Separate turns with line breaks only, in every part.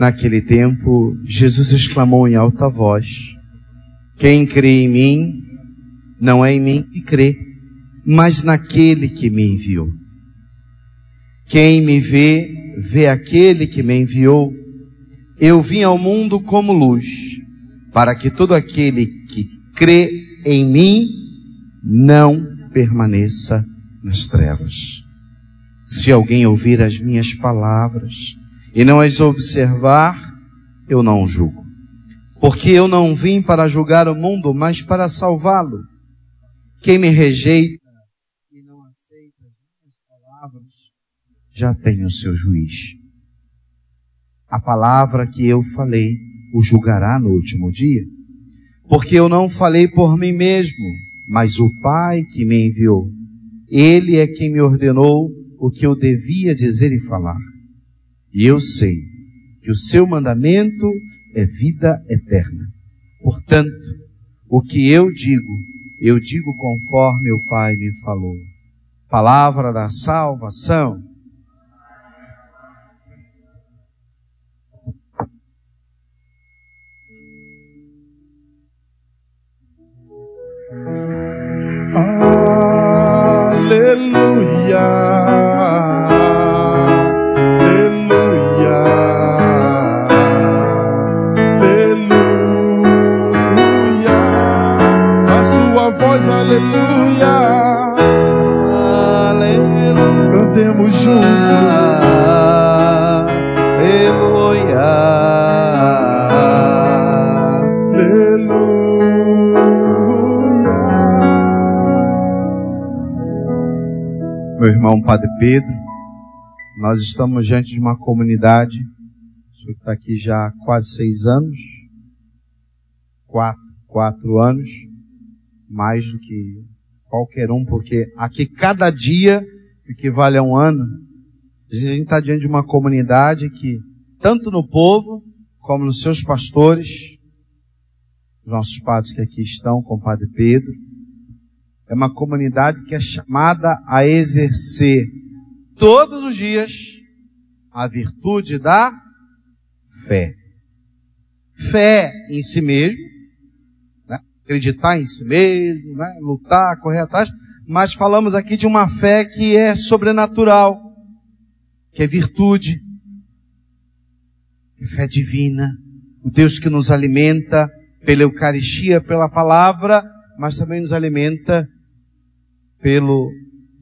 Naquele tempo, Jesus exclamou em alta voz: Quem crê em mim, não é em mim que crê, mas naquele que me enviou. Quem me vê, vê aquele que me enviou. Eu vim ao mundo como luz, para que todo aquele que crê em mim não permaneça nas trevas. Se alguém ouvir as minhas palavras e não as observar, eu não julgo. Porque eu não vim para julgar o mundo, mas para salvá-lo. Quem me rejeita e não aceita as minhas palavras, já tem o seu juiz. A palavra que eu falei o julgará no último dia. Porque eu não falei por mim mesmo, mas o Pai que me enviou. Ele é quem me ordenou o que eu devia dizer e falar. E eu sei que o seu mandamento é vida eterna. Portanto, o que eu digo, eu digo conforme o Pai me falou. Palavra da salvação. Irmão Padre Pedro. Nós estamos diante de uma comunidade, o senhor está aqui já há quase seis anos, quatro, quatro anos, mais do que qualquer um, porque aqui cada dia equivale a um ano. A gente está diante de uma comunidade que, tanto no povo, como nos seus pastores, os nossos padres que aqui estão, com o Padre Pedro, é uma comunidade que é chamada a exercer todos os dias a virtude da fé. Fé em si mesmo? Acreditar em si mesmo, né? lutar, correr atrás, mas falamos aqui de uma fé que é sobrenatural, que é virtude, que é fé divina, o Deus que nos alimenta pela Eucaristia, pela palavra, mas também nos alimenta pelo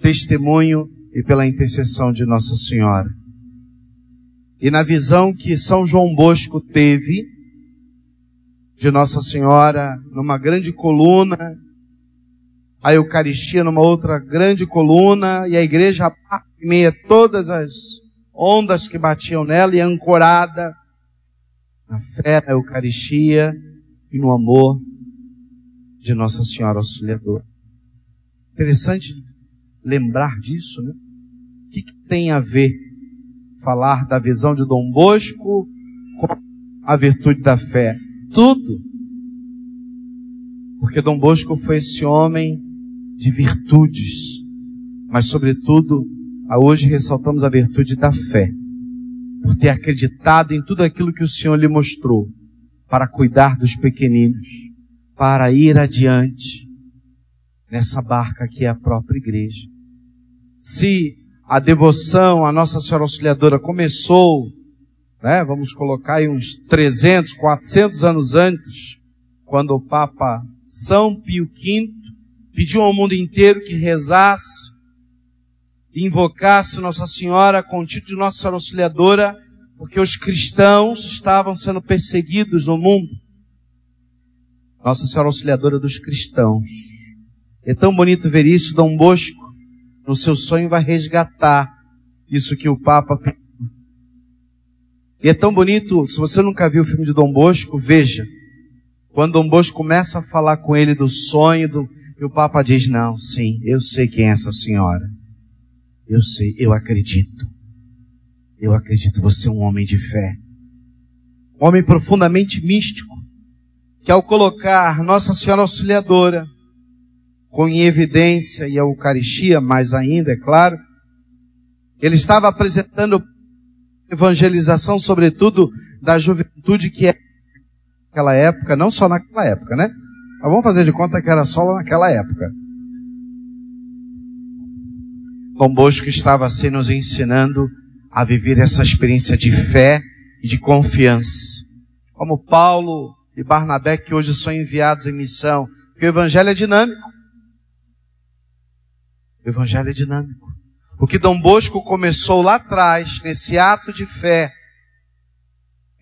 testemunho e pela intercessão de Nossa Senhora. E na visão que São João Bosco teve de Nossa Senhora numa grande coluna, a Eucaristia numa outra grande coluna e a igreja meia todas as ondas que batiam nela e ancorada na fé na Eucaristia e no amor de Nossa Senhora Auxiliadora. Interessante lembrar disso, né? O que, que tem a ver falar da visão de Dom Bosco com a virtude da fé? Tudo. Porque Dom Bosco foi esse homem de virtudes, mas sobretudo, hoje ressaltamos a virtude da fé, por ter acreditado em tudo aquilo que o Senhor lhe mostrou, para cuidar dos pequeninos, para ir adiante, nessa barca que é a própria igreja. Se a devoção à Nossa Senhora Auxiliadora começou, né, vamos colocar aí uns 300, 400 anos antes, quando o Papa São Pio V pediu ao mundo inteiro que rezasse, invocasse Nossa Senhora com o título de Nossa Auxiliadora, porque os cristãos estavam sendo perseguidos no mundo. Nossa Senhora Auxiliadora dos cristãos. É tão bonito ver isso, Dom Bosco, no seu sonho vai resgatar isso que o Papa. E é tão bonito, se você nunca viu o filme de Dom Bosco, veja. Quando Dom Bosco começa a falar com ele do sonho, do, e o Papa diz, não, sim, eu sei quem é essa senhora. Eu sei, eu acredito. Eu acredito, você é um homem de fé. Um homem profundamente místico, que ao colocar Nossa Senhora Auxiliadora, com em evidência e a Eucaristia, mais ainda, é claro. Ele estava apresentando evangelização, sobretudo da juventude que é naquela época, não só naquela época, né? Mas vamos fazer de conta que era só naquela época. Dom Bosco estava assim nos ensinando a viver essa experiência de fé e de confiança. Como Paulo e Barnabé que hoje são enviados em missão, porque o evangelho é dinâmico. O evangelho é dinâmico. O que Dom Bosco começou lá atrás, nesse ato de fé,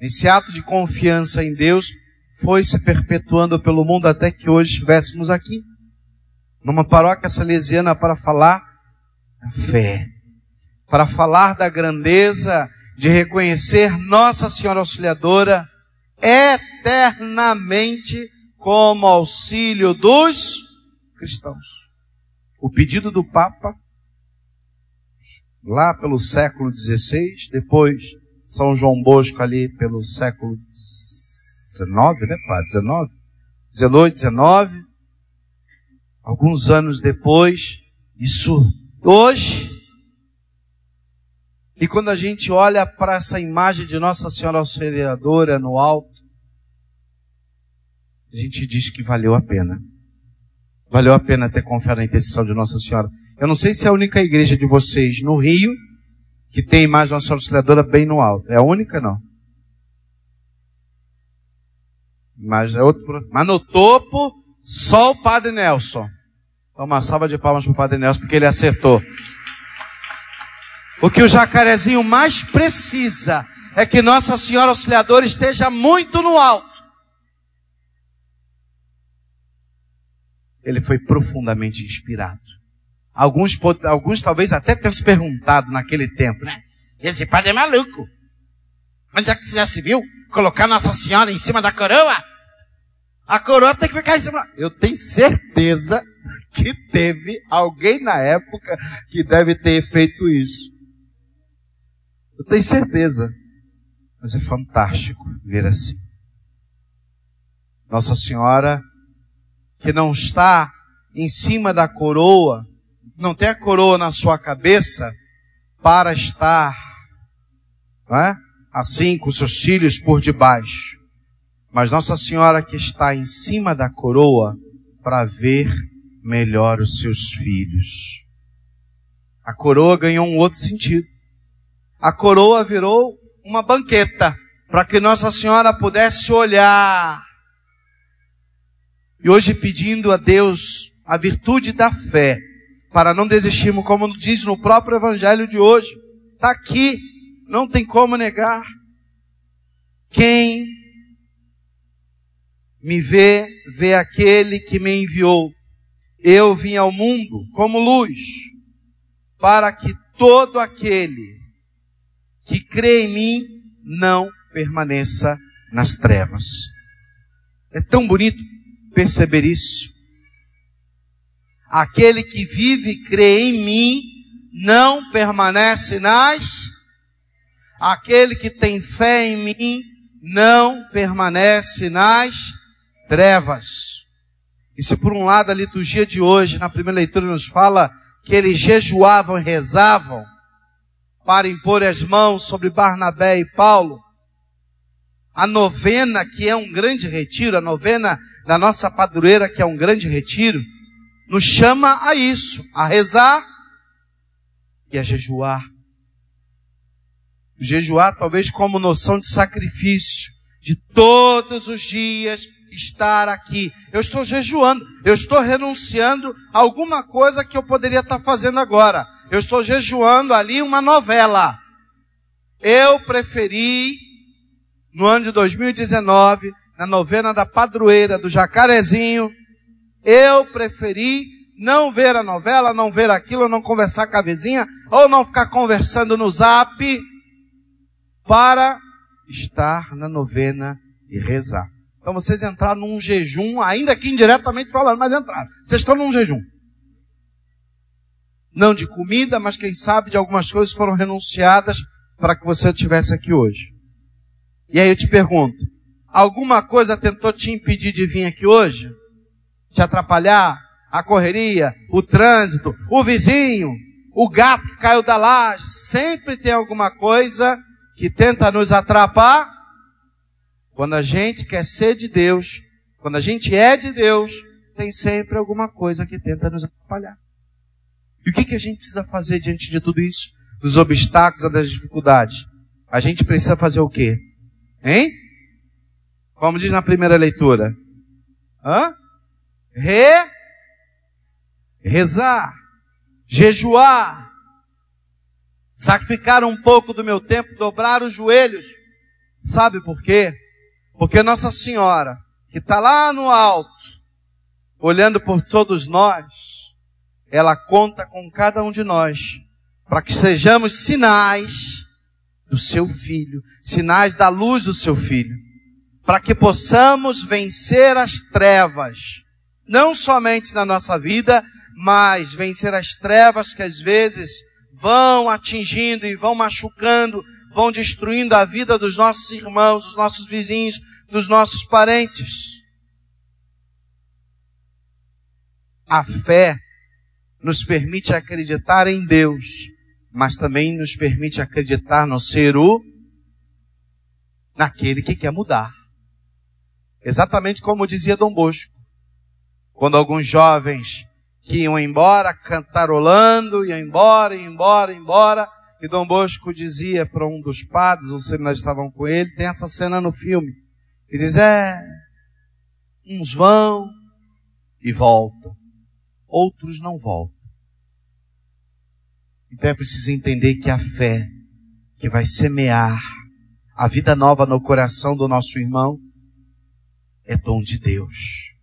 nesse ato de confiança em Deus, foi se perpetuando pelo mundo até que hoje estivéssemos aqui, numa paróquia salesiana para falar da fé, para falar da grandeza de reconhecer Nossa Senhora Auxiliadora eternamente como auxílio dos cristãos. O pedido do Papa lá pelo século XVI, depois São João Bosco ali pelo século XIX, né, padre? XIX? 18, 19. Alguns anos depois, isso hoje. E quando a gente olha para essa imagem de Nossa Senhora Auxiliadora no alto, a gente diz que valeu a pena. Valeu a pena ter confiado na intercessão de Nossa Senhora. Eu não sei se é a única igreja de vocês no Rio que tem Nossa Senhora Auxiliadora bem no alto. É a única, não? Mas, é outro, mas no topo, só o Padre Nelson. Então, uma salva de palmas para o Padre Nelson, porque ele acertou. O que o jacarezinho mais precisa é que Nossa Senhora Auxiliadora esteja muito no alto. Ele foi profundamente inspirado. Alguns, alguns talvez até tenham se perguntado naquele tempo, né? Esse padre é maluco. Onde é que você já se viu? Colocar Nossa Senhora em cima da coroa? A coroa tem que ficar em cima. Eu tenho certeza que teve alguém na época que deve ter feito isso. Eu tenho certeza. Mas é fantástico ver assim. Nossa Senhora, que não está em cima da coroa, não tem a coroa na sua cabeça para estar é? assim com seus filhos por debaixo. Mas Nossa Senhora que está em cima da coroa para ver melhor os seus filhos. A coroa ganhou um outro sentido. A coroa virou uma banqueta para que Nossa Senhora pudesse olhar. E hoje pedindo a Deus a virtude da fé, para não desistirmos, como diz no próprio Evangelho de hoje. Está aqui, não tem como negar. Quem me vê, vê aquele que me enviou. Eu vim ao mundo como luz, para que todo aquele que crê em mim não permaneça nas trevas. É tão bonito perceber isso. Aquele que vive e crê em mim não permanece nas. Aquele que tem fé em mim não permanece nas trevas. E se por um lado a liturgia de hoje, na primeira leitura, nos fala que eles jejuavam e rezavam para impor as mãos sobre Barnabé e Paulo, a novena, que é um grande retiro, a novena da nossa padroeira, que é um grande retiro, nos chama a isso, a rezar e a jejuar. Jejuar talvez como noção de sacrifício, de todos os dias estar aqui. Eu estou jejuando, eu estou renunciando a alguma coisa que eu poderia estar fazendo agora. Eu estou jejuando ali uma novela. Eu preferi, no ano de 2019, na novena da padroeira do Jacarezinho, eu preferi não ver a novela, não ver aquilo, não conversar com a vizinha, ou não ficar conversando no zap, para estar na novena e rezar. Então vocês entraram num jejum, ainda que indiretamente falando, mas entraram. Vocês estão num jejum. Não de comida, mas quem sabe de algumas coisas foram renunciadas para que você estivesse aqui hoje. E aí eu te pergunto, alguma coisa tentou te impedir de vir aqui hoje? Te atrapalhar, a correria, o trânsito, o vizinho, o gato que caiu da laje, sempre tem alguma coisa que tenta nos atrapalhar, Quando a gente quer ser de Deus, quando a gente é de Deus, tem sempre alguma coisa que tenta nos atrapalhar. E o que, que a gente precisa fazer diante de tudo isso? Dos obstáculos, das dificuldades? A gente precisa fazer o quê? Hein? Como diz na primeira leitura. Hã? Re, rezar, jejuar, sacrificar um pouco do meu tempo, dobrar os joelhos. Sabe por quê? Porque Nossa Senhora, que está lá no alto, olhando por todos nós, ela conta com cada um de nós, para que sejamos sinais do seu filho, sinais da luz do seu filho, para que possamos vencer as trevas, não somente na nossa vida, mas vencer as trevas que às vezes vão atingindo e vão machucando, vão destruindo a vida dos nossos irmãos, dos nossos vizinhos, dos nossos parentes. A fé nos permite acreditar em Deus, mas também nos permite acreditar no ser o naquele que quer mudar. Exatamente como dizia Dom Bosco. Quando alguns jovens que iam embora cantarolando, iam embora, iam embora, iam embora, e Dom Bosco dizia para um dos padres, os seminários estavam com ele, tem essa cena no filme. Ele diz, é, uns vão e voltam outros não voltam. Então é preciso entender que a fé que vai semear a vida nova no coração do nosso irmão é dom de Deus.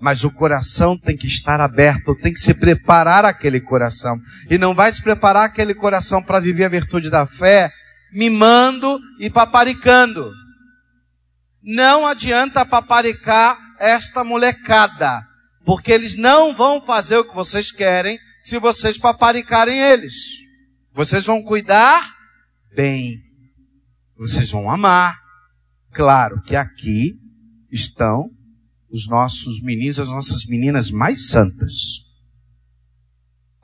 Mas o coração tem que estar aberto, tem que se preparar aquele coração. E não vai se preparar aquele coração para viver a virtude da fé mimando e paparicando. Não adianta paparicar esta molecada porque eles não vão fazer o que vocês querem se vocês paparicarem eles. Vocês vão cuidar bem. Vocês vão amar. Claro que aqui estão os nossos meninos, as nossas meninas mais santas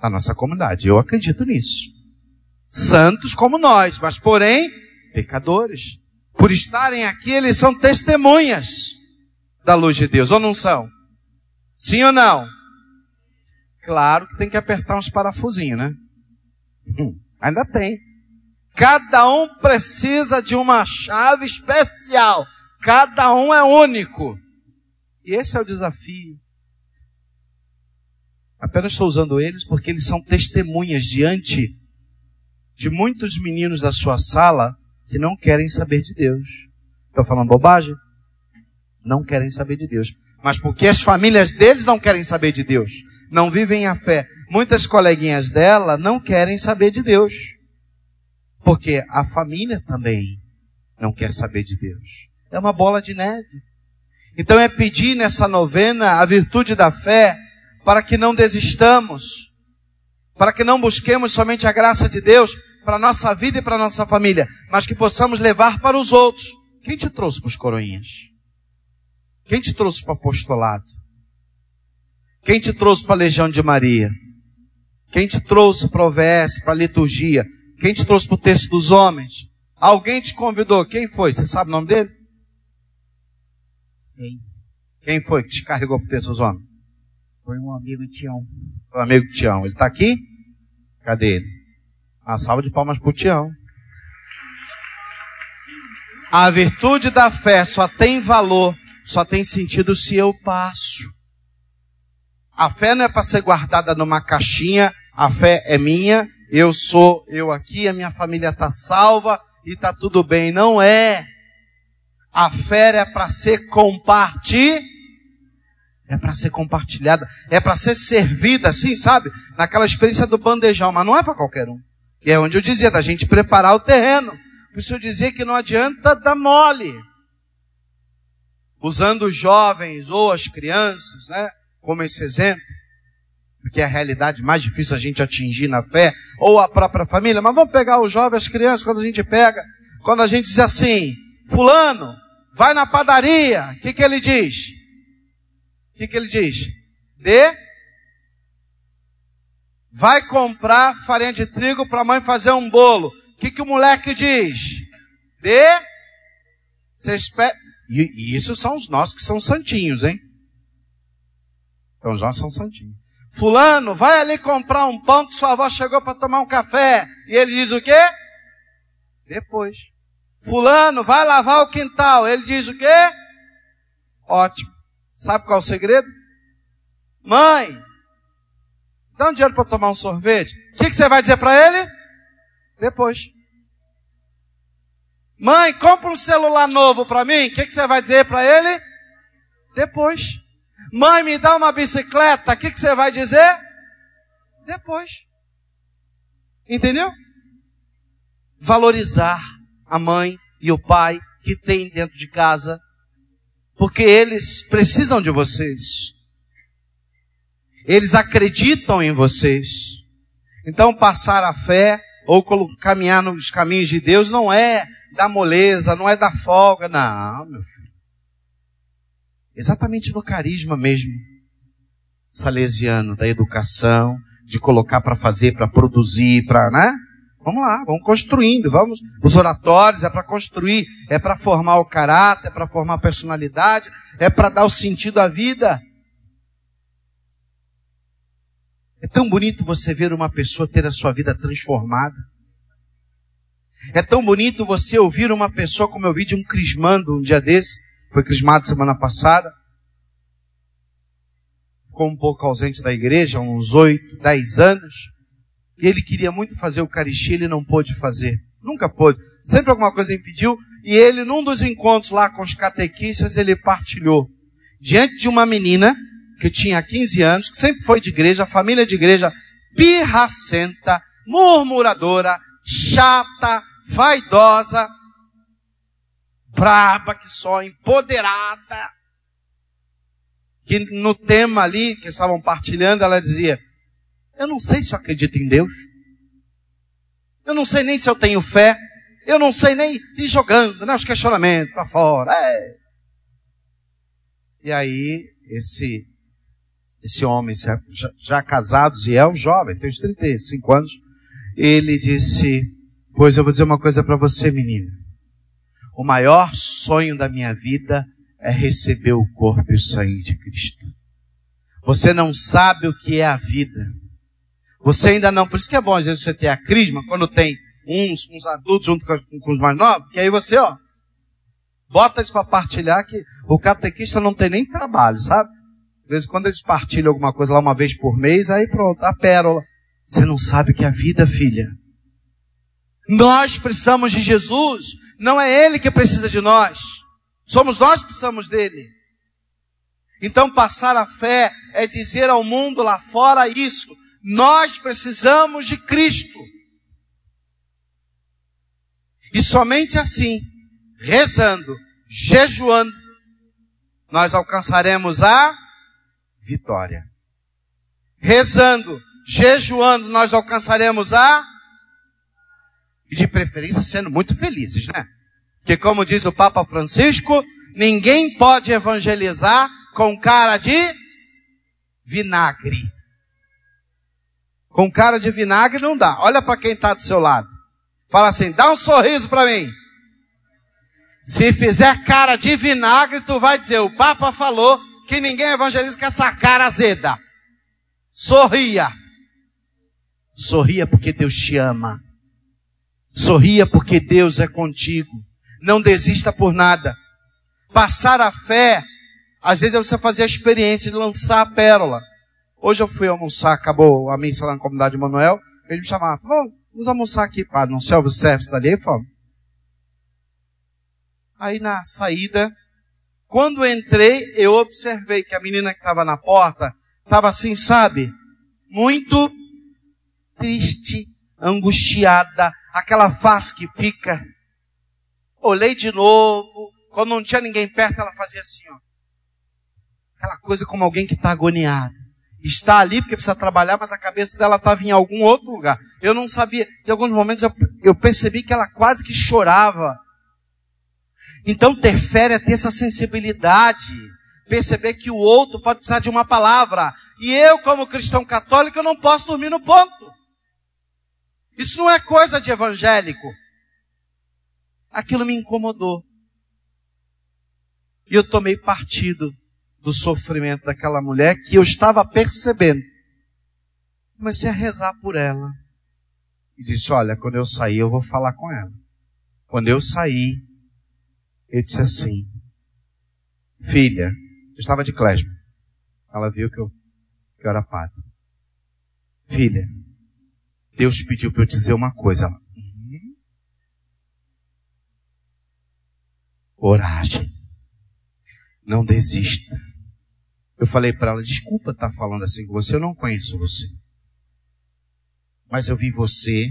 da nossa comunidade. Eu acredito nisso. Santos como nós, mas porém pecadores. Por estarem aqui, eles são testemunhas da luz de Deus, ou não são? Sim ou não? Claro que tem que apertar uns parafusinhos, né? Hum, ainda tem. Cada um precisa de uma chave especial. Cada um é único. E esse é o desafio. Apenas estou usando eles porque eles são testemunhas diante de muitos meninos da sua sala que não querem saber de Deus. Estou falando bobagem? Não querem saber de Deus mas porque as famílias deles não querem saber de Deus, não vivem a fé. Muitas coleguinhas dela não querem saber de Deus, porque a família também não quer saber de Deus. É uma bola de neve. Então é pedir nessa novena a virtude da fé para que não desistamos, para que não busquemos somente a graça de Deus para a nossa vida e para a nossa família, mas que possamos levar para os outros. Quem te trouxe para os coroinhas? Quem te trouxe para o apostolado? Quem te trouxe para a Legião de Maria? Quem te trouxe para o OVS, para a liturgia? Quem te trouxe para o texto dos homens? Alguém te convidou. Quem foi? Você sabe o nome dele?
Sim.
Quem foi que te carregou para o homens?
Foi um amigo Tião.
Foi um amigo Tião. Ele está aqui? Cadê ele? Uma salva de palmas para o Tião. A virtude da fé só tem valor só tem sentido se eu passo. A fé não é para ser guardada numa caixinha, a fé é minha, eu sou eu aqui, a minha família está salva e está tudo bem. Não é. A fé é para ser compartilhada. É para ser compartilhada, é para ser servida, assim, sabe? Naquela experiência do bandejão, mas não é para qualquer um. E é onde eu dizia, da gente preparar o terreno. Por isso eu dizia que não adianta dar mole usando os jovens ou as crianças, né, como esse exemplo, porque é a realidade mais difícil a gente atingir na fé, ou a própria família, mas vamos pegar os jovens, as crianças, quando a gente pega, quando a gente diz assim, fulano, vai na padaria, o que que ele diz? O que que ele diz? De vai comprar farinha de trigo para a mãe fazer um bolo. O que, que o moleque diz? De Você espera. E isso são os nossos que são santinhos, hein? Então os nossos são santinhos. Fulano, vai ali comprar um pão que sua avó chegou para tomar um café. E ele diz o quê? Depois. Fulano, vai lavar o quintal. Ele diz o quê? Ótimo. Sabe qual é o segredo? Mãe, dá um dinheiro para tomar um sorvete. O que, que você vai dizer para ele? Depois. Mãe, compra um celular novo para mim. O que, que você vai dizer para ele? Depois. Mãe, me dá uma bicicleta. O que, que você vai dizer? Depois. Entendeu? Valorizar a mãe e o pai que tem dentro de casa, porque eles precisam de vocês. Eles acreditam em vocês. Então, passar a fé ou caminhar nos caminhos de Deus não é da moleza, não é da folga, não, meu filho. Exatamente no carisma mesmo salesiano da educação, de colocar para fazer, para produzir, para, né? Vamos lá, vamos construindo, vamos. Os oratórios é para construir, é para formar o caráter, é para formar a personalidade, é para dar o sentido à vida. É tão bonito você ver uma pessoa ter a sua vida transformada. É tão bonito você ouvir uma pessoa, como eu vi de um crismando um dia desse, foi crismado semana passada, ficou um pouco ausente da igreja, uns oito, dez anos, e ele queria muito fazer o Eucaristia, ele não pôde fazer. Nunca pôde. Sempre alguma coisa impediu, e ele, num dos encontros lá com os catequistas, ele partilhou. Diante de uma menina, que tinha 15 anos, que sempre foi de igreja, família de igreja, pirracenta, murmuradora, chata, vaidosa, braba que só, empoderada. Que no tema ali que estavam partilhando, ela dizia: Eu não sei se eu acredito em Deus. Eu não sei nem se eu tenho fé. Eu não sei nem ir jogando, né, os questionamentos para fora. É. E aí, esse esse homem já, já casados e é um jovem, tem uns 35 anos, ele disse, pois eu vou dizer uma coisa para você, menina. O maior sonho da minha vida é receber o corpo e o sangue de Cristo. Você não sabe o que é a vida. Você ainda não, por isso que é bom às vezes você ter a crisma, quando tem uns, uns adultos junto com, com os mais novos, que aí você, ó, bota eles para partilhar que o catequista não tem nem trabalho, sabe? De vez em quando eles partilham alguma coisa lá uma vez por mês, aí pronto, a pérola. Você não sabe que é a vida, filha. Nós precisamos de Jesus, não é Ele que precisa de nós. Somos nós que precisamos dele. Então passar a fé é dizer ao mundo lá fora isso. Nós precisamos de Cristo. E somente assim, rezando, jejuando, nós alcançaremos a vitória. Rezando, jejuando, nós alcançaremos a. E de preferência sendo muito felizes, né? Que como diz o Papa Francisco, ninguém pode evangelizar com cara de vinagre. Com cara de vinagre não dá. Olha para quem está do seu lado. Fala assim, dá um sorriso para mim. Se fizer cara de vinagre, tu vai dizer, o Papa falou que ninguém evangeliza com essa cara azeda. Sorria. Sorria porque Deus te ama. Sorria porque Deus é contigo. Não desista por nada. Passar a fé, às vezes é você fazer a experiência de lançar a pérola. Hoje eu fui almoçar, acabou a missa lá na comunidade de Manuel. Ele me chamava, vamos almoçar aqui, padre, no self-service dali. Fomos. Aí na saída, quando entrei, eu observei que a menina que estava na porta estava assim, sabe? Muito triste, angustiada, aquela face que fica. Olhei de novo, quando não tinha ninguém perto, ela fazia assim, ó. Aquela coisa como alguém que está agoniado. Está ali porque precisa trabalhar, mas a cabeça dela estava em algum outro lugar. Eu não sabia. Em alguns momentos eu, eu percebi que ela quase que chorava então ter fé é ter essa sensibilidade, perceber que o outro pode precisar de uma palavra. E eu, como cristão católico, eu não posso dormir no ponto. Isso não é coisa de evangélico. Aquilo me incomodou. E eu tomei partido do sofrimento daquela mulher que eu estava percebendo. Comecei a rezar por ela. E disse: Olha, quando eu sair, eu vou falar com ela. Quando eu saí, eu disse assim: Filha, eu estava de clésima. Ela viu que eu, que eu era padre. Filha, Deus pediu para eu dizer uma coisa. Ela. Coragem. Não desista. Eu falei para ela, desculpa estar tá falando assim com você, eu não conheço você. Mas eu vi você,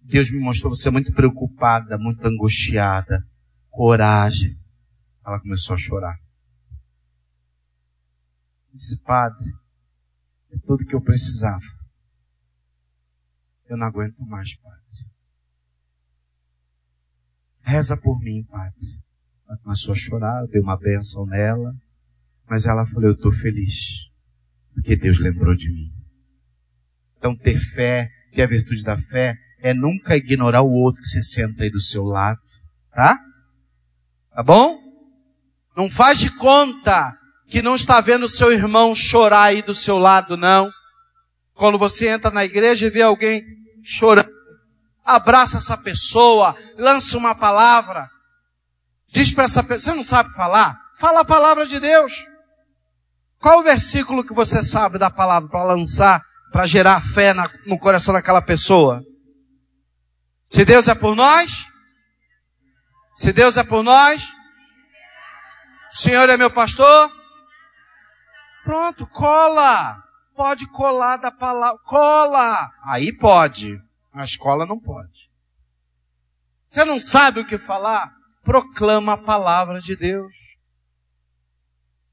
Deus me mostrou você muito preocupada, muito angustiada. Coragem. Ela começou a chorar. Disse, padre, é tudo que eu precisava. Eu não aguento mais, padre. Reza por mim, padre. Ela começou a chorar, eu dei uma bênção nela. Mas ela falou, eu estou feliz. Porque Deus lembrou de mim. Então ter fé, ter a virtude da fé, é nunca ignorar o outro que se senta aí do seu lado. Tá? Tá bom? Não faz de conta que não está vendo seu irmão chorar aí do seu lado, não. Quando você entra na igreja e vê alguém chorando, abraça essa pessoa, lança uma palavra, diz para essa pessoa, você não sabe falar? Fala a palavra de Deus. Qual o versículo que você sabe da palavra para lançar, para gerar fé na, no coração daquela pessoa? Se Deus é por nós, se Deus é por nós, o Senhor é meu pastor, Pronto, cola. Pode colar da palavra. Cola. Aí pode. A escola não pode. Você não sabe o que falar? Proclama a palavra de Deus.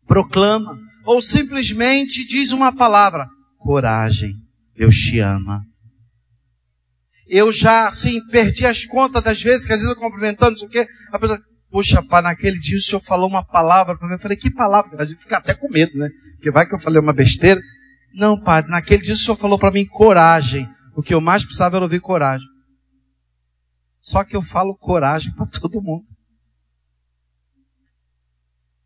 Proclama. Ou simplesmente diz uma palavra. Coragem. Deus te ama. Eu já, assim, perdi as contas das vezes que às vezes eu cumprimentando, não sei o quê. A pessoa, Puxa, pá, naquele dia o senhor falou uma palavra para mim. Eu falei, que palavra? A gente fica até com medo, né? Porque vai que eu falei uma besteira. Não, padre, naquele dia o senhor falou para mim coragem. O que eu mais precisava era ouvir coragem. Só que eu falo coragem para todo mundo.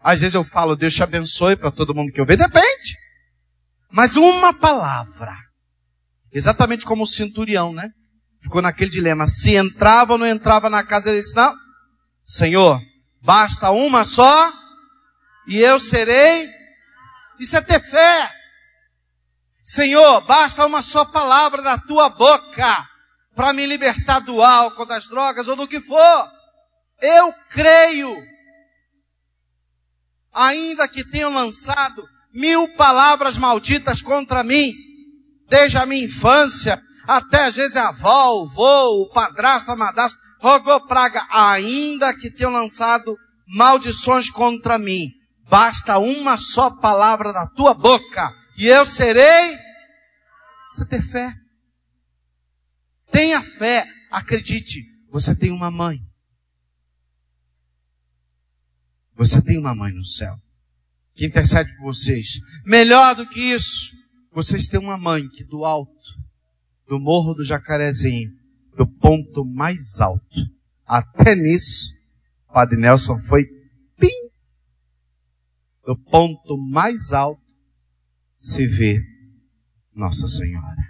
Às vezes eu falo, Deus te abençoe para todo mundo que eu vejo. Depende. Mas uma palavra. Exatamente como o centurião, né? Ficou naquele dilema. Se entrava ou não entrava na casa, ele disse, não, Senhor, basta uma só e eu serei. Isso é ter fé. Senhor, basta uma só palavra da tua boca para me libertar do álcool, das drogas ou do que for. Eu creio. Ainda que tenham lançado mil palavras malditas contra mim, desde a minha infância, até às vezes a avó, o vô, o padrasto, a madrasta, rogou praga, ainda que tenham lançado maldições contra mim. Basta uma só palavra da tua boca e eu serei. Você ter fé. Tenha fé. Acredite, você tem uma mãe. Você tem uma mãe no céu que intercede por vocês. Melhor do que isso, vocês têm uma mãe que do alto, do morro do Jacarezinho, do ponto mais alto. Até nisso, Padre Nelson foi pim. Do ponto mais alto se vê Nossa Senhora,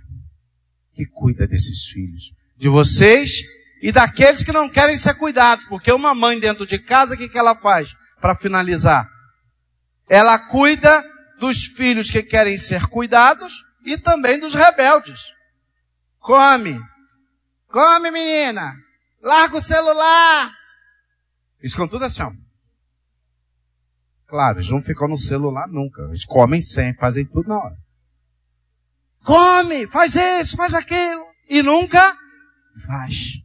que cuida desses filhos, de vocês e daqueles que não querem ser cuidados, porque uma mãe dentro de casa, o que, que ela faz? Para finalizar, ela cuida dos filhos que querem ser cuidados e também dos rebeldes. Come, Come, menina! Larga o celular! Eles ficam tudo assim, ó. Claro, eles não ficam no celular nunca. Eles comem sempre, fazem tudo na hora. Come, faz isso, faz aquilo. E nunca faz.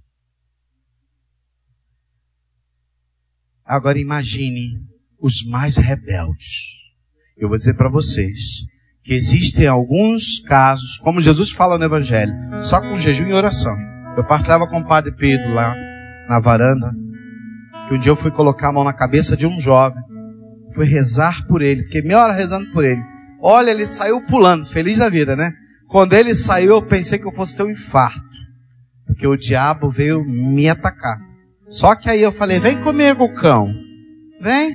Agora imagine os mais rebeldes. Eu vou dizer para vocês que existem alguns casos, como Jesus fala no Evangelho, só com jejum e oração. Eu partilhava com o padre Pedro lá na varanda, que um dia eu fui colocar a mão na cabeça de um jovem, fui rezar por ele, fiquei meia hora rezando por ele. Olha, ele saiu pulando, feliz da vida, né? Quando ele saiu, eu pensei que eu fosse ter um infarto, porque o diabo veio me atacar. Só que aí eu falei: vem comigo, cão, vem.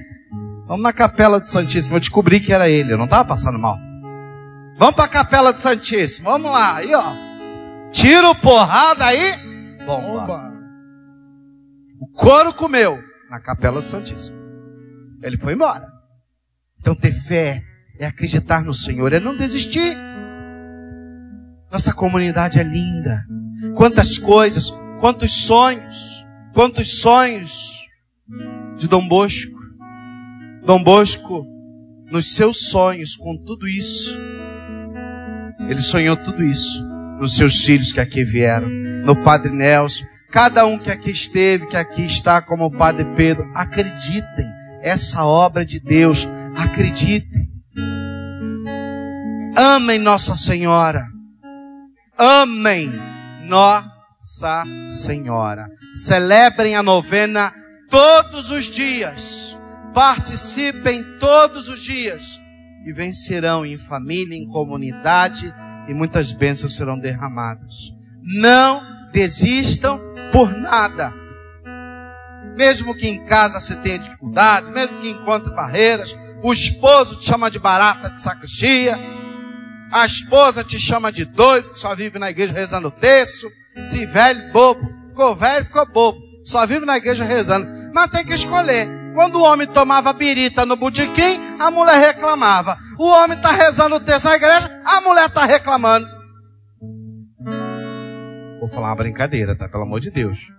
Vamos na capela do Santíssimo. Eu descobri que era ele, eu não estava passando mal. Vamos para a capela do Santíssimo. Vamos lá, aí ó. Tiro porrada aí. Bomba. O couro comeu na capela do Santíssimo. Ele foi embora. Então ter fé é acreditar no Senhor, é não desistir. Nossa comunidade é linda. Quantas coisas, quantos sonhos, quantos sonhos de Dom Bosco. Dom Bosco, nos seus sonhos, com tudo isso, ele sonhou tudo isso nos seus filhos que aqui vieram, no Padre Nelson, cada um que aqui esteve, que aqui está, como o Padre Pedro, acreditem, essa obra de Deus, acreditem. Amem Nossa Senhora. Amem Nossa Senhora. Celebrem a novena todos os dias. Participem todos os dias e vencerão em família, em comunidade e muitas bênçãos serão derramadas. Não desistam por nada. Mesmo que em casa você tenha dificuldades, mesmo que encontre barreiras, o esposo te chama de barata de sacristia, a esposa te chama de doido, que só vive na igreja rezando o terço, se velho, bobo, ficou velho, ficou bobo, só vive na igreja rezando. Mas tem que escolher. Quando o homem tomava birita no botequim, a mulher reclamava. O homem está rezando o texto na igreja, a mulher está reclamando. Vou falar uma brincadeira, tá? Pelo amor de Deus.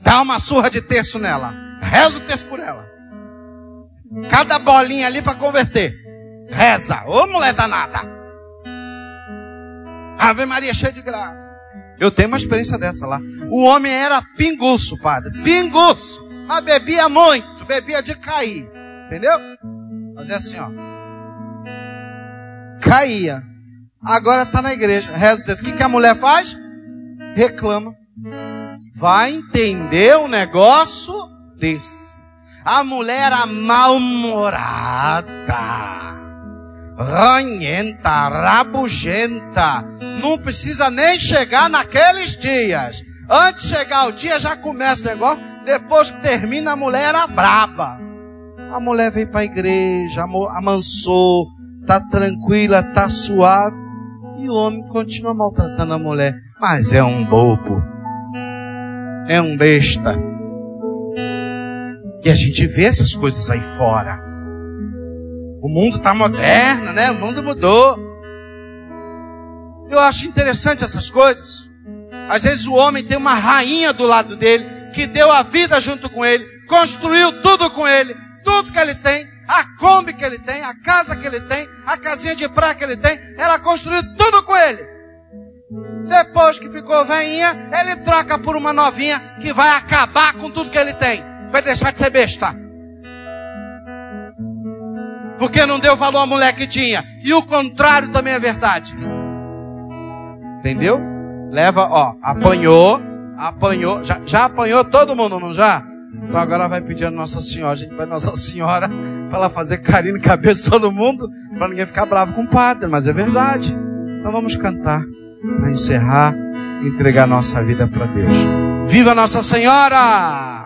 Dá uma surra de terço nela. Reza o texto por ela. Cada bolinha ali para converter. Reza. Ô mulher danada. Ave Maria cheia de graça. Eu tenho uma experiência dessa lá. O homem era pinguço, padre. Pinguço. Mas bebia muito bebia de cair. Entendeu? Fazia assim, ó. Caía. Agora está na igreja. Reza o texto. O que, que a mulher faz? Reclama. Vai entender um negócio desse. A mulher era mal-humorada. Ranhenta, rabugenta. Não precisa nem chegar naqueles dias. Antes de chegar o dia, já começa o negócio. Depois que termina, a mulher era braba. A mulher veio para a igreja, amansou, tá tranquila, tá suave. E o homem continua maltratando a mulher. Mas é um bobo. É um besta. E a gente vê essas coisas aí fora. O mundo está moderno, né? O mundo mudou. Eu acho interessante essas coisas. Às vezes o homem tem uma rainha do lado dele que deu a vida junto com ele, construiu tudo com ele, tudo que ele tem, a Kombi que ele tem, a casa que ele tem, a casinha de praia que ele tem, ela construiu tudo com ele. Depois que ficou veinha, ele troca por uma novinha que vai acabar com tudo que ele tem. Vai deixar de ser besta. Porque não deu valor à mulher que tinha. E o contrário também é verdade. Entendeu? Leva, ó, apanhou, apanhou, já, já apanhou todo mundo, não já? Então agora vai pedir a Nossa Senhora, a gente vai Nossa Senhora para ela fazer carinho na cabeça de todo mundo, para ninguém ficar bravo com o padre, mas é verdade. Então vamos cantar para encerrar e entregar nossa vida para Deus. Viva Nossa Senhora!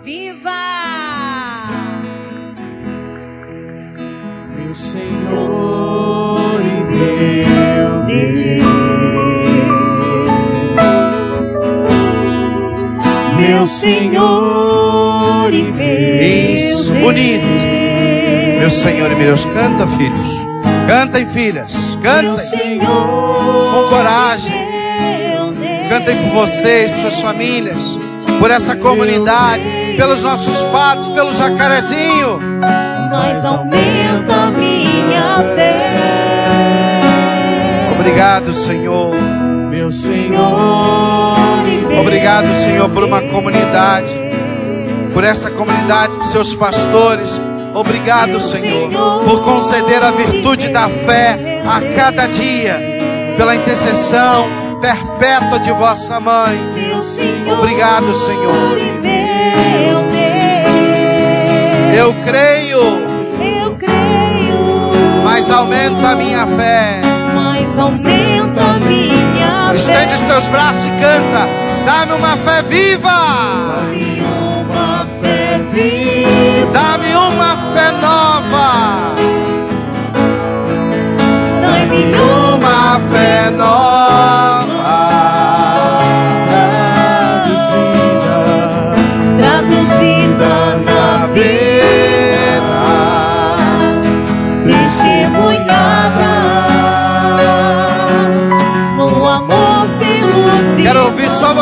Meu Senhor e meu Deus. meu Senhor e meu
Isso, bonito. Meu Senhor e meu Deus, canta, filhos. Cantem, filhas. Cantem. Com coragem. Cantem por vocês, por suas famílias, por essa comunidade, pelos nossos padres, pelo jacarezinho.
Mas aumenta.
Obrigado, Senhor.
Meu Senhor
Obrigado, Senhor, por uma comunidade, por essa comunidade, por seus pastores. Obrigado, Senhor, por conceder a virtude da fé a cada dia, pela intercessão perpétua de vossa mãe. Obrigado, Senhor. Eu creio,
eu creio,
mas aumenta a minha fé.
Mas aumenta a minha fé.
Estende os teus braços e canta. Dá-me uma fé viva.
Dá-me uma fé viva.
Dá-me uma fé nova.
Dá-me
uma fé nova.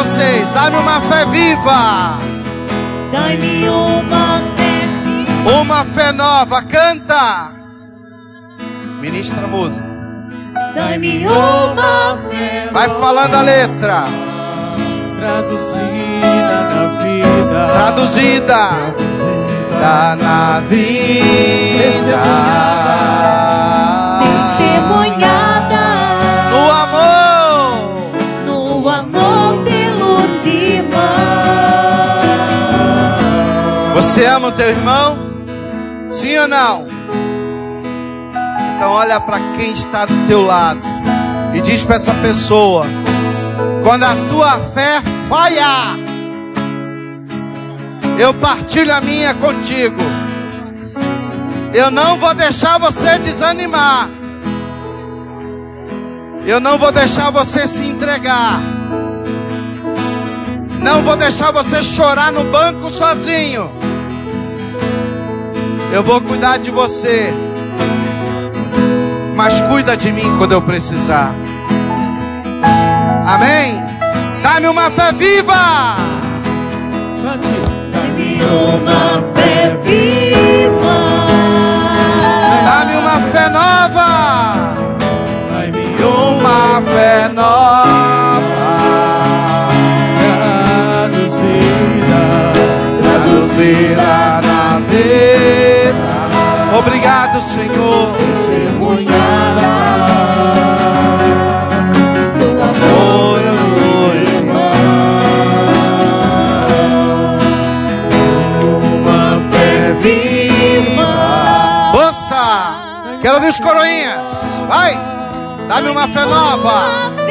Vocês. Dá-me uma fé viva.
Dai-me uma fé
Uma fé nova. Canta. Ministra a música.
Dai-me uma fé
Vai falando a letra.
Traduzida na vida
Traduzida. Tá na vida. Você ama o teu irmão? Sim ou não? Então olha para quem está do teu lado e diz para essa pessoa: quando a tua fé falhar, eu partilho a minha contigo. Eu não vou deixar você desanimar. Eu não vou deixar você se entregar. Não vou deixar você chorar no banco sozinho. Eu vou cuidar de você. Mas cuida de mim quando eu precisar. Amém? Dá-me uma fé viva.
Dai-me uma fé viva.
Dá-me uma fé nova.
Dai-me
Uma fé nova.
traduzida
Traduzida. Obrigado, Senhor.
Amor pelos
Uma fé.
Moça, quero ouvir os coroinhas. Vai, dá-me. Uma fé nova.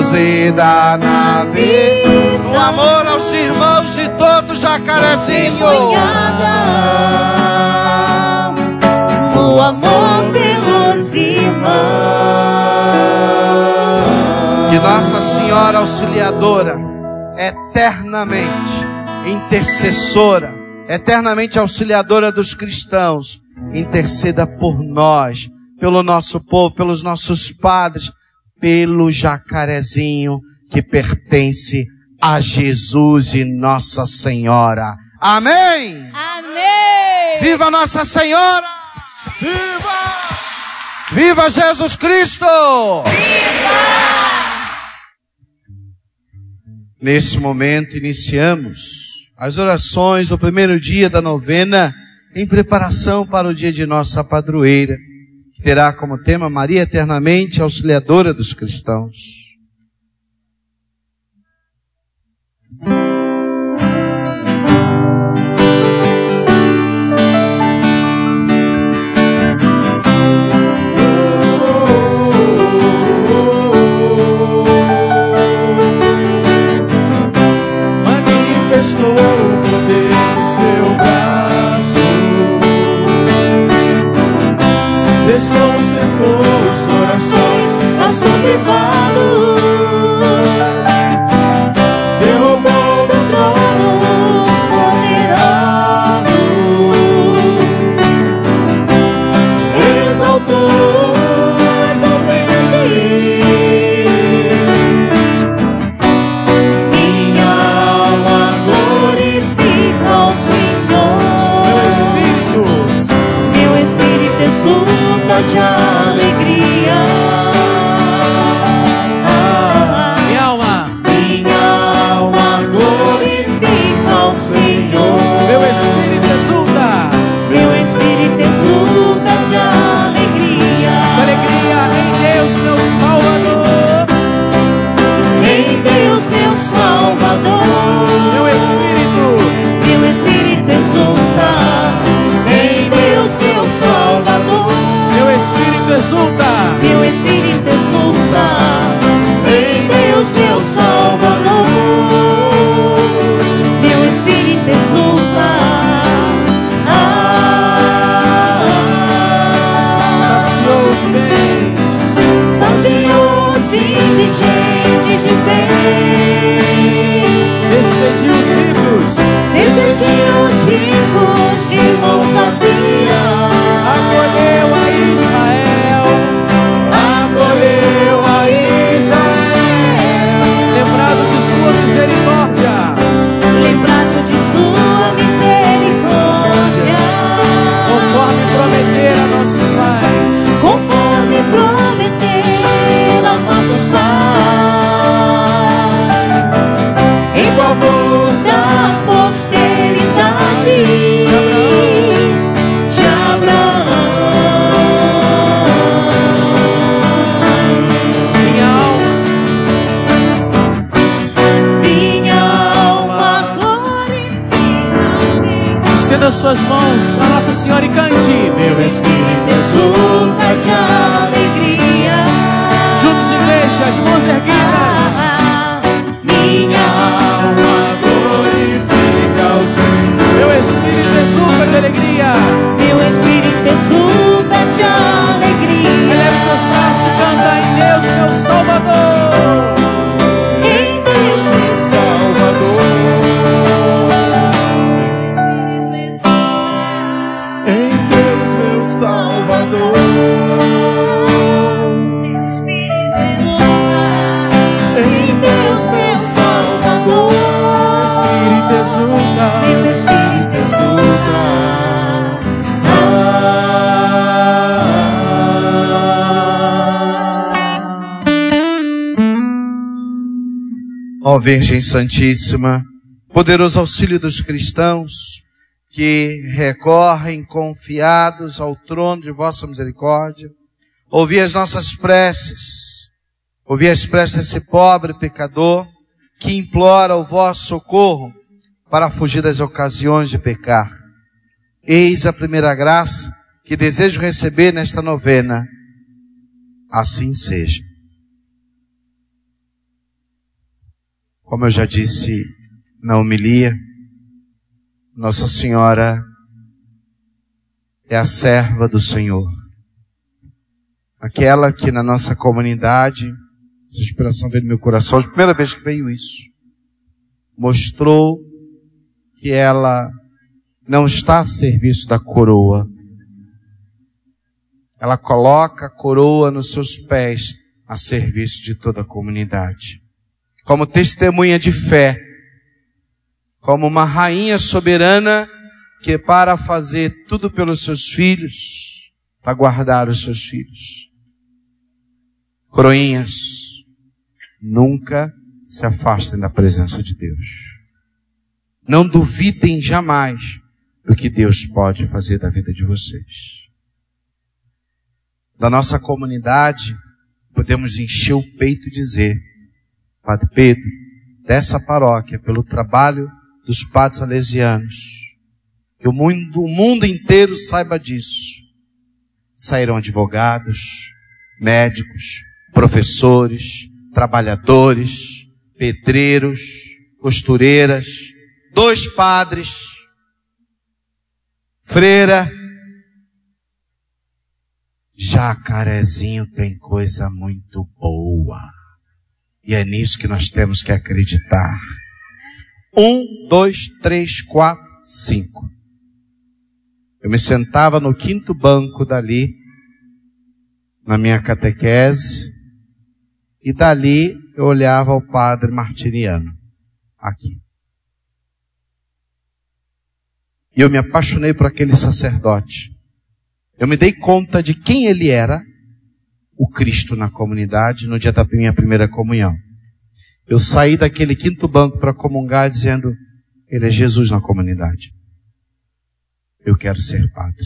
Traduzida
na vida, no amor aos irmãos de todo Jacarezinho.
No amor pelos irmãos.
Que Nossa Senhora Auxiliadora, eternamente intercessora, eternamente auxiliadora dos cristãos, interceda por nós, pelo nosso povo, pelos nossos padres, pelo Jacarezinho que pertence a Jesus e Nossa Senhora. Amém!
Amém.
Viva Nossa Senhora! Viva! Viva Jesus Cristo! Nesse momento iniciamos as orações do primeiro dia da novena em preparação para o dia de nossa padroeira, terá como tema Maria eternamente auxiliadora dos cristãos. Virgem Santíssima, poderoso auxílio dos cristãos que recorrem confiados ao trono de vossa misericórdia, ouvi as nossas preces, ouvi as preces desse pobre pecador que implora o vosso socorro para fugir das ocasiões de pecar. Eis a primeira graça que desejo receber nesta novena. Assim seja. Como eu já disse na homilia, Nossa Senhora é a serva do Senhor. Aquela que na nossa comunidade, essa inspiração veio no meu coração, a primeira vez que veio isso, mostrou que ela não está a serviço da coroa. Ela coloca a coroa nos seus pés a serviço de toda a comunidade como testemunha de fé, como uma rainha soberana que para fazer tudo pelos seus filhos, para guardar os seus filhos. Coroinhas, nunca se afastem da presença de Deus. Não duvidem jamais do que Deus pode fazer da vida de vocês. Da nossa comunidade, podemos encher o peito e dizer, Padre Pedro, dessa paróquia, pelo trabalho dos padres salesianos, que o mundo, o mundo inteiro saiba disso. Saíram advogados, médicos, professores, trabalhadores, pedreiros, costureiras, dois padres, freira. Jacarezinho tem coisa muito boa. E é nisso que nós temos que acreditar. Um, dois, três, quatro, cinco. Eu me sentava no quinto banco dali, na minha catequese, e dali eu olhava o padre martiriano, aqui. E eu me apaixonei por aquele sacerdote. Eu me dei conta de quem ele era o Cristo na comunidade no dia da minha primeira comunhão. Eu saí daquele quinto banco para comungar dizendo, Ele é Jesus na comunidade. Eu quero ser padre.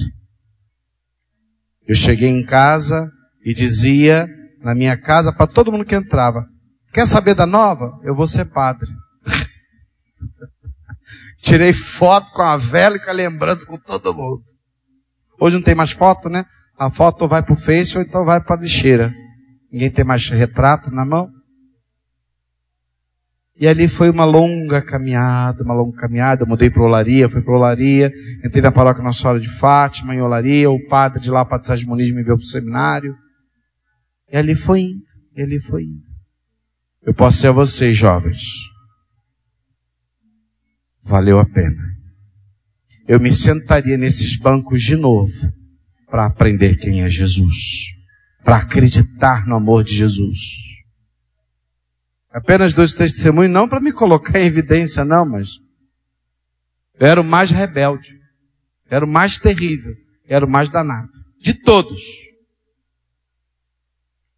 Eu cheguei em casa e dizia na minha casa para todo mundo que entrava, quer saber da nova? Eu vou ser padre. Tirei foto com a vela e com a lembrança com todo mundo. Hoje não tem mais foto, né? A foto vai para o Face ou então vai para a lixeira. Ninguém tem mais retrato na mão. E ali foi uma longa caminhada, uma longa caminhada. Eu mudei para Olaria, fui para Olaria, entrei na paróquia Nossa Senhora de Fátima, em Olaria. O padre de lá, o padre Sérgio Muniz, me enviou para o seminário. E ali foi indo, e ali foi indo. Eu posso dizer a vocês, jovens, valeu a pena. Eu me sentaria nesses bancos de novo para aprender quem é Jesus, para acreditar no amor de Jesus. Apenas dois testemunhos, não para me colocar em evidência, não, mas eu era o mais rebelde, era o mais terrível, era o mais danado, de todos.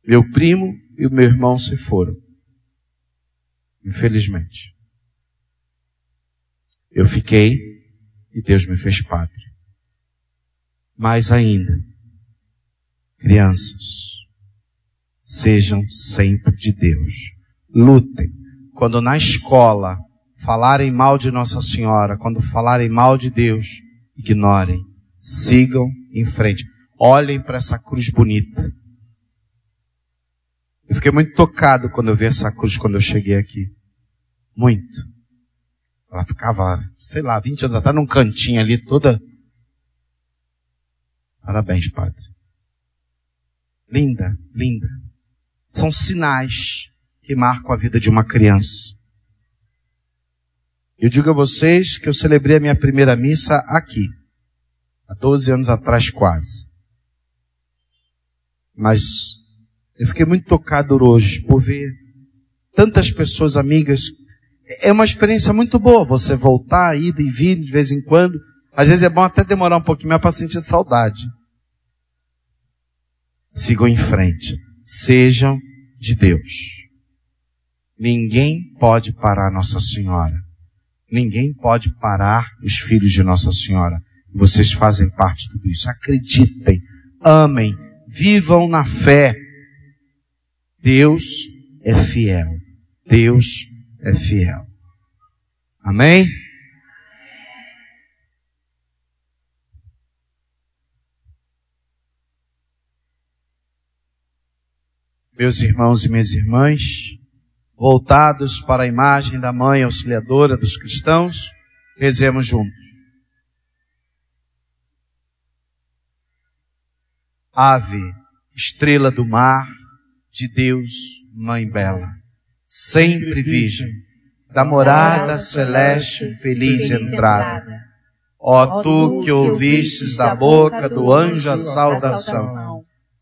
Meu primo e o meu irmão se foram, infelizmente. Eu fiquei e Deus me fez padre. Mais ainda, crianças, sejam sempre de Deus. Lutem. Quando na escola falarem mal de Nossa Senhora, quando falarem mal de Deus, ignorem. Sigam em frente. Olhem para essa cruz bonita. Eu fiquei muito tocado quando eu vi essa cruz quando eu cheguei aqui. Muito. Ela ficava, sei lá, 20 anos atrás num cantinho ali, toda. Parabéns, padre. Linda, linda. São sinais que marcam a vida de uma criança. Eu digo a vocês que eu celebrei a minha primeira missa aqui, há 12 anos atrás quase. Mas eu fiquei muito tocado hoje por ver tantas pessoas amigas. É uma experiência muito boa você voltar, ir e vir de vez em quando. Às vezes é bom até demorar um pouquinho mais para sentir saudade. Sigam em frente. Sejam de Deus. Ninguém pode parar Nossa Senhora. Ninguém pode parar os filhos de Nossa Senhora. Vocês fazem parte de tudo isso. Acreditem, amem, vivam na fé. Deus é fiel. Deus é fiel. Amém? Meus irmãos e minhas irmãs, voltados para a imagem da Mãe Auxiliadora dos cristãos, rezemos juntos. Ave, estrela do mar, de Deus, Mãe Bela, sempre virgem, da morada celeste, feliz entrada. Ó tu que ouvistes da boca do anjo a saudação,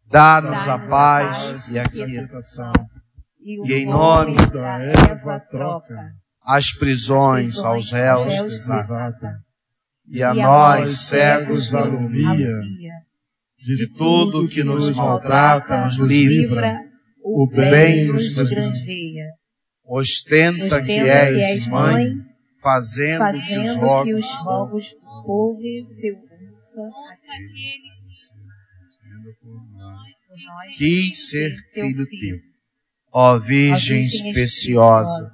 dá-nos a paz e a quietação e em nome
da Eva troca,
as prisões aos réus desata, e a nós cegos alumia, de tudo que nos maltrata nos livra, o bem nos granjeia. Ostenta que és mãe, fazendo que os rogos
ouve seu
quis ser filho teu. Ó Virgem especiosa,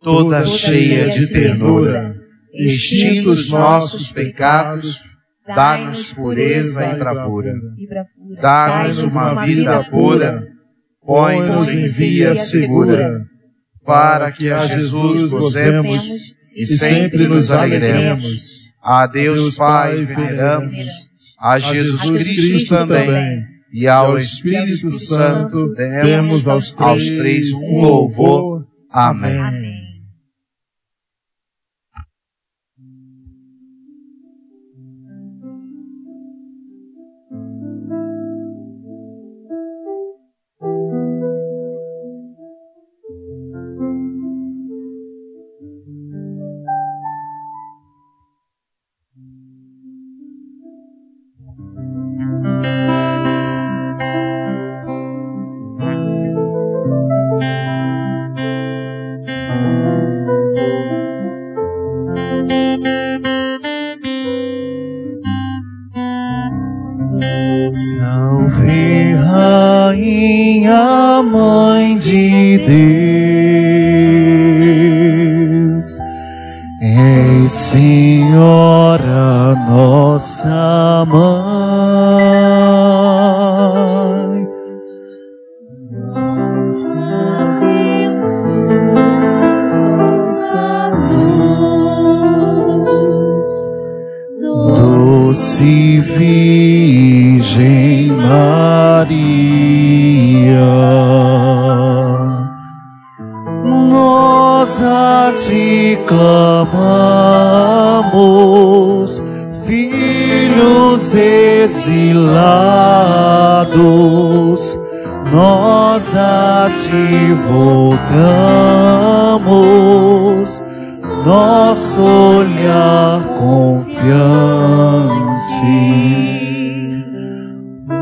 toda cheia de ternura, extintos nossos pecados, dá-nos pureza e bravura. Dá-nos uma vida pura, põe-nos em via segura, para que a Jesus gozemos e sempre nos alegremos. A Deus Pai veneramos, a Jesus Cristo também, e ao Espírito Santo demos aos três um louvor. Amém.
Amém.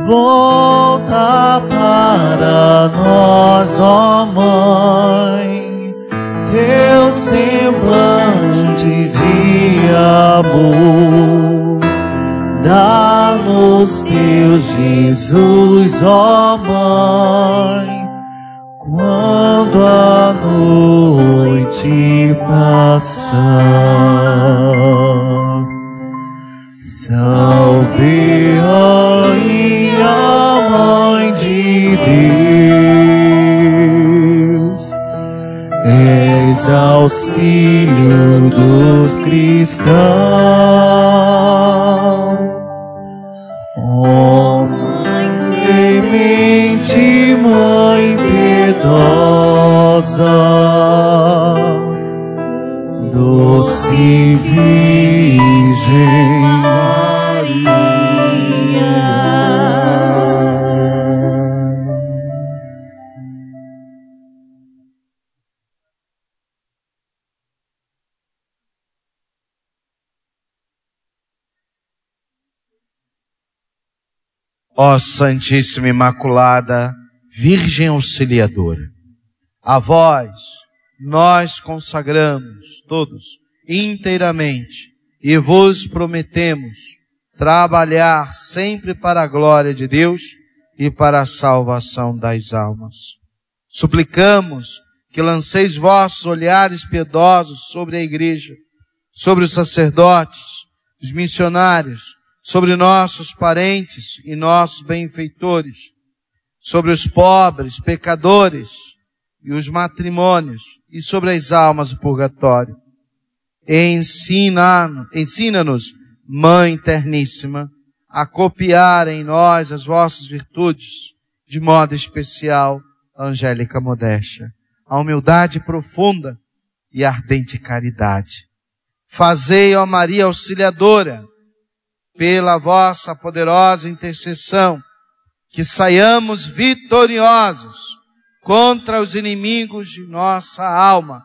Volta para nós, ó Mãe, teu semblante de amor. Dá-nos teu Jesus, ó Mãe, quando a noite passar. Salve, Mãe de Deus, és auxílio dos cristãos. Ó Mãe Mãe piedosa, doce Virgem
Ó Santíssima Imaculada, Virgem Auxiliadora, a vós nós consagramos todos inteiramente e vos prometemos trabalhar sempre para a glória de Deus e para a salvação das almas. Suplicamos que lanceis vossos olhares piedosos sobre a igreja, sobre os sacerdotes, os missionários, sobre nossos parentes e nossos benfeitores, sobre os pobres, pecadores e os matrimônios e sobre as almas do purgatório. Ensina, ensina-nos, Mãe terníssima, a copiar em nós as vossas virtudes, de modo especial angélica modéstia, a humildade profunda e ardente caridade. Fazei, ó Maria Auxiliadora, pela vossa poderosa intercessão, que saiamos vitoriosos contra os inimigos de nossa alma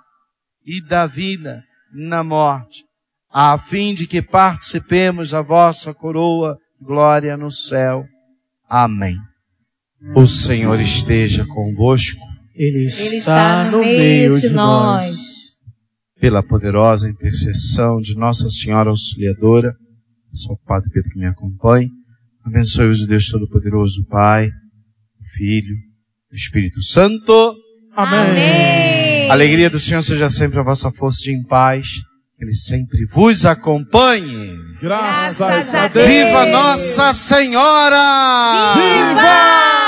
e da vida na morte, a fim de que participemos da vossa coroa, glória no céu. Amém. O Senhor esteja convosco.
Ele
Ele está no meio de nós.
Pela poderosa intercessão de Nossa Senhora Auxiliadora, sou o Padre Pedro que me acompanhe. Abençoe-vos o Deus Todo-Poderoso, o Pai, o Filho, o Espírito Santo.
Amém.
A alegria do Senhor seja sempre a vossa força de em paz. Ele sempre vos acompanhe.
Graças,
Graças a
Deus.
Deus.
Viva Nossa Senhora!
Viva!